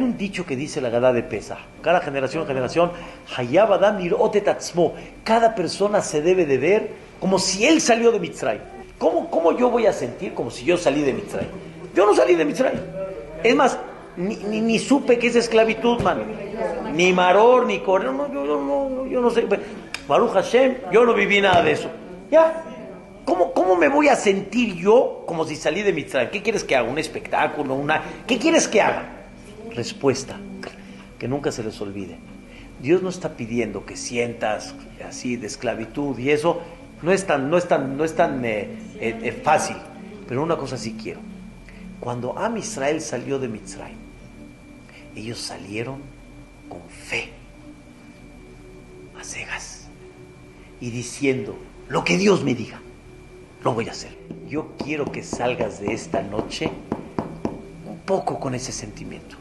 Hay un dicho que dice la Gada de Pesa. Cada generación, generación, Hayabadam Tatzmo. Cada persona se debe de ver como si él salió de Mitzray. ¿Cómo, ¿Cómo yo voy a sentir como si yo salí de Mitzray? Yo no salí de Mitzray. Es más, ni, ni, supe que es esclavitud, man. Ni maror, ni correr. No, yo, no, yo no sé. Baruch Hashem, yo no viví nada de eso. Ya. ¿Cómo, ¿Cómo me voy a sentir yo como si salí de Mitzray? ¿Qué quieres que haga? ¿Un espectáculo? Una... ¿Qué quieres que haga? Respuesta, que nunca se les olvide. Dios no está pidiendo que sientas así de esclavitud y eso no es tan, no es tan, no es tan eh, eh, eh, fácil. Pero una cosa sí quiero. Cuando Am Israel salió de Mitzray, ellos salieron con fe, a cegas, y diciendo, lo que Dios me diga, lo voy a hacer. Yo quiero que salgas de esta noche un poco con ese sentimiento.